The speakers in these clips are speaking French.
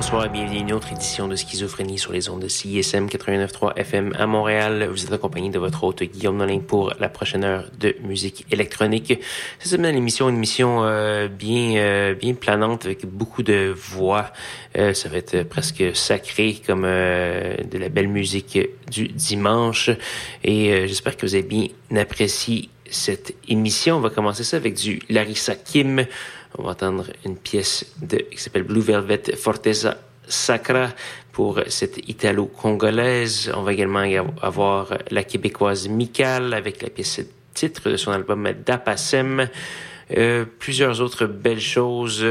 bonsoir et bienvenue à une autre édition de Schizophrénie sur les ondes de CISM 89.3 FM à Montréal. Vous êtes accompagné de votre hôte Guillaume Nolin pour la prochaine heure de musique électronique. Cette semaine, l'émission, une émission euh, bien, euh, bien planante avec beaucoup de voix. Euh, ça va être presque sacré comme de la belle musique du dimanche. Et j'espère que vous avez bien apprécié cette émission. On va commencer ça avec du Larissa Kim. On va entendre une pièce de, qui s'appelle Blue Velvet Forteza Sacra pour cette italo-congolaise. On va également avoir la québécoise Mikal avec la pièce titre de son album Dapasem. Euh, plusieurs autres belles choses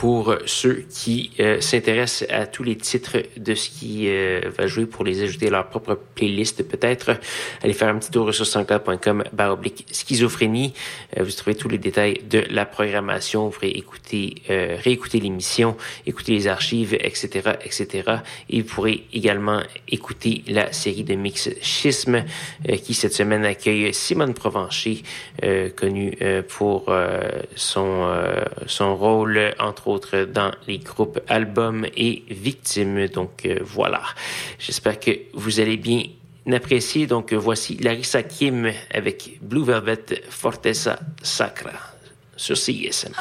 pour ceux qui euh, s'intéressent à tous les titres de ce qui euh, va jouer pour les ajouter à leur propre playlist peut-être. Allez faire un petit tour sur 104.com baroblique schizophrénie. Euh, vous trouvez tous les détails de la programmation. Vous pourrez écouter, réécouter l'émission, écouter les archives, etc., etc. Et vous pourrez également écouter la série de mix Schisme qui cette semaine accueille Simone Provencher, connue pour son, son rôle entre dans les groupes albums et victimes. Donc euh, voilà, j'espère que vous allez bien apprécier. Donc voici Larissa Kim avec Blue Velvet Fortesa Sacra sur CSM.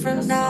Different now.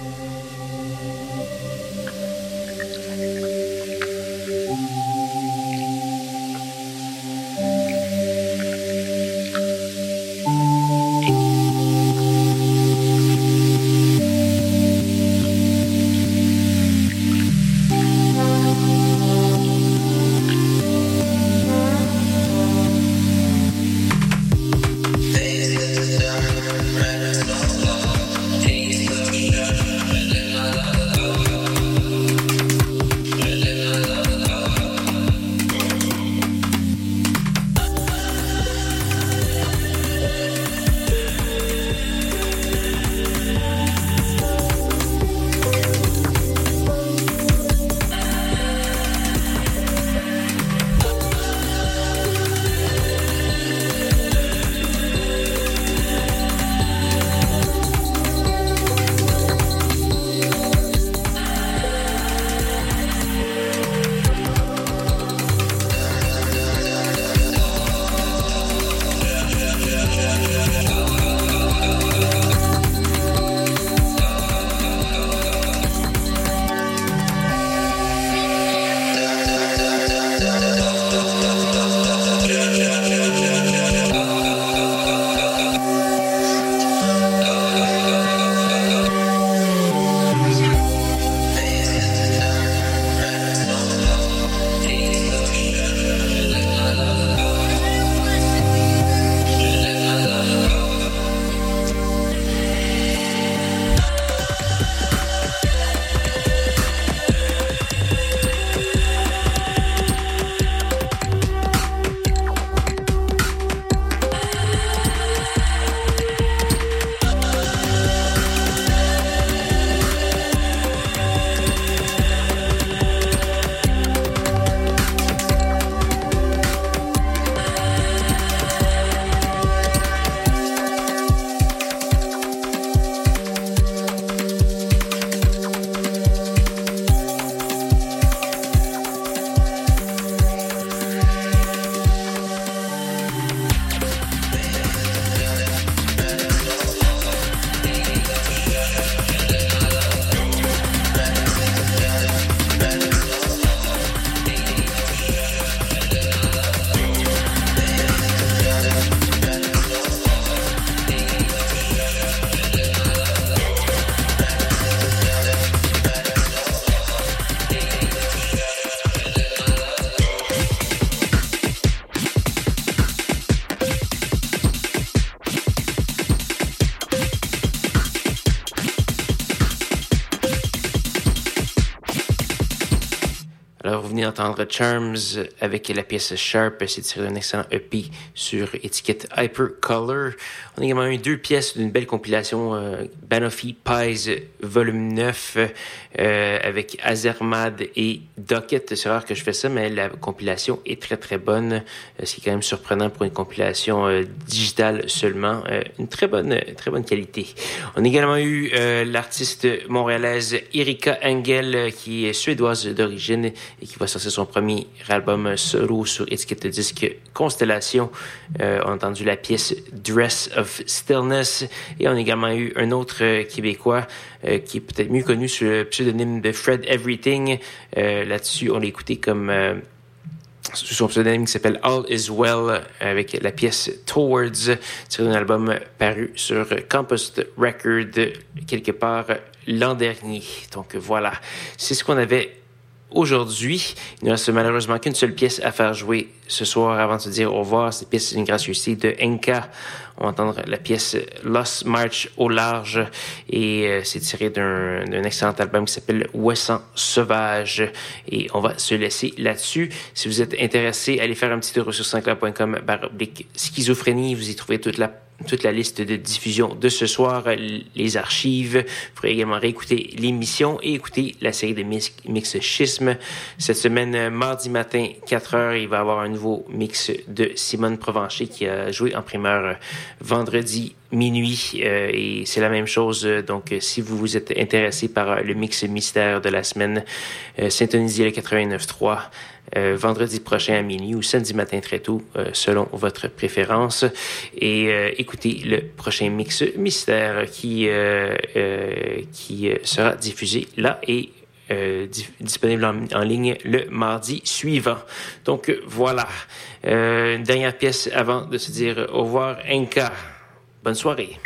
Thank you. D'entendre Charms avec la pièce Sharp. C'est tiré d'un excellent EP sur étiquette Hypercolor. On a également eu deux pièces d'une belle compilation euh, Banoffee Pies volume 9 euh, avec Azermad et Docket. C'est rare que je fais ça, mais la compilation est très très bonne. Euh, ce qui est quand même surprenant pour une compilation euh, digitale seulement. Une très bonne, très bonne qualité. On a également eu l'artiste montréalaise Erika Engel, qui est suédoise d'origine et qui va sortir son premier album solo sur étiquette de disque Constellation. On a entendu la pièce Dress of Stillness et on a également eu un autre euh, Québécois euh, qui est peut-être mieux connu sous le pseudonyme de Fred Everything. Euh, Là-dessus, on l'a écouté comme sous son pseudonyme qui s'appelle All Is Well avec la pièce Towards tirée d'un album paru sur Compost Record quelque part l'an dernier. Donc voilà, c'est ce qu'on avait aujourd'hui. Il ne reste malheureusement qu'une seule pièce à faire jouer ce soir avant de se dire au revoir. Cette pièce une gracieuseté de Enka. On va entendre la pièce Lost March au large et euh, c'est tiré d'un excellent album qui s'appelle Ouessant Sauvage et on va se laisser là-dessus. Si vous êtes intéressé, allez faire un petit tour sur sansclair.com baroblique schizophrénie. Vous y trouvez toute la toute la liste de diffusion de ce soir, les archives. Vous pourrez également réécouter l'émission et écouter la série de mix, mix schisme. Cette semaine, euh, mardi matin, 4 heures, il va y avoir un nouveau mix de Simone Provencher qui a joué en primeur euh, vendredi minuit euh, et c'est la même chose. euh, Donc, euh, si vous vous êtes intéressé par euh, le mix mystère de la semaine, euh, syntonisez le 89.3 euh, vendredi prochain à minuit ou samedi matin très tôt, euh, selon votre préférence. Et euh, écoutez le prochain mix mystère qui, euh, euh, qui euh, sera diffusé là et euh, di- disponible en, ligne le mardi suivant. Donc voilà, Euh, une dernière pièce avant de se dire au revoir, Enka. Bonne soirée.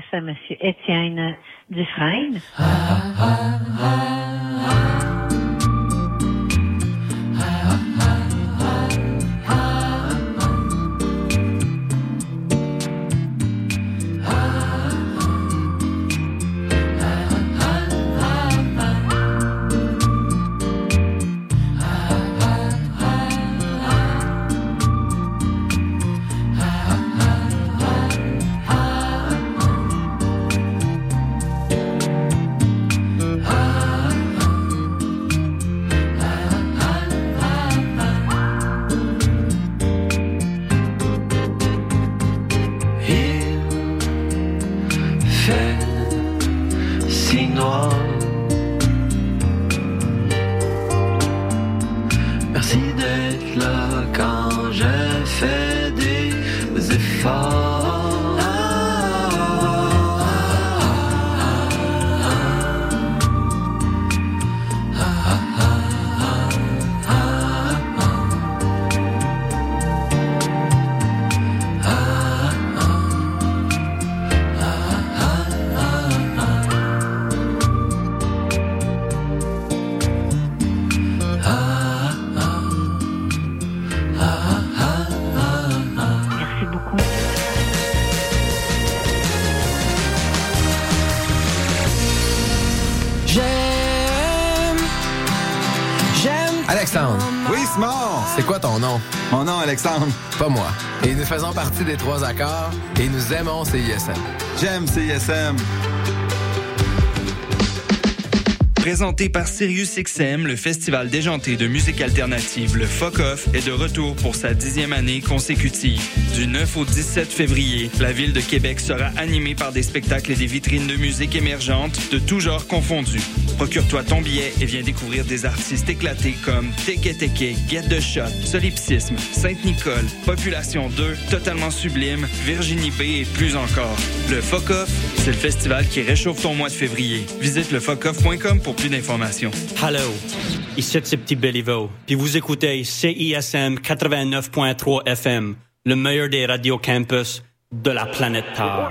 S'adresse à M. Étienne Alexandre. Pas moi. Et nous faisons partie des trois accords et nous aimons CISM. J'aime CISM. Présenté par SiriusXM, le festival déjanté de musique alternative, le Fuck Off, est de retour pour sa dixième année consécutive. Du 9 au 17 février, la ville de Québec sera animée par des spectacles et des vitrines de musique émergentes de tous genres confondus. Procure-toi ton billet et viens découvrir des artistes éclatés comme Teke Teke, Get the Shot, Solipsisme, Sainte-Nicole, Population 2, Totalement Sublime, Virginie B et plus encore. Le Fuck Off, c'est le festival qui réchauffe ton mois de février. Visite le pour plus d'informations. Hello, ici c'est Petit Béliveau, puis vous écoutez CISM 89.3 FM, le meilleur des radios campus de la planète Terre.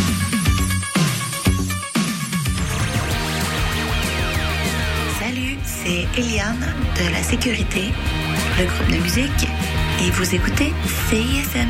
c'est Eliane de la sécurité, le groupe de musique et vous écoutez CISM.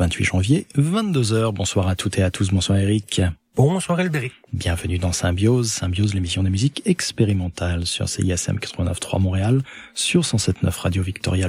28 janvier, 22h. Bonsoir à toutes et à tous. Bonsoir Eric. Bonsoir Elberi. Bienvenue dans Symbiose, Symbiose, l'émission de musique expérimentale sur CISM 89.3 Montréal, sur 107.9 Radio Victoria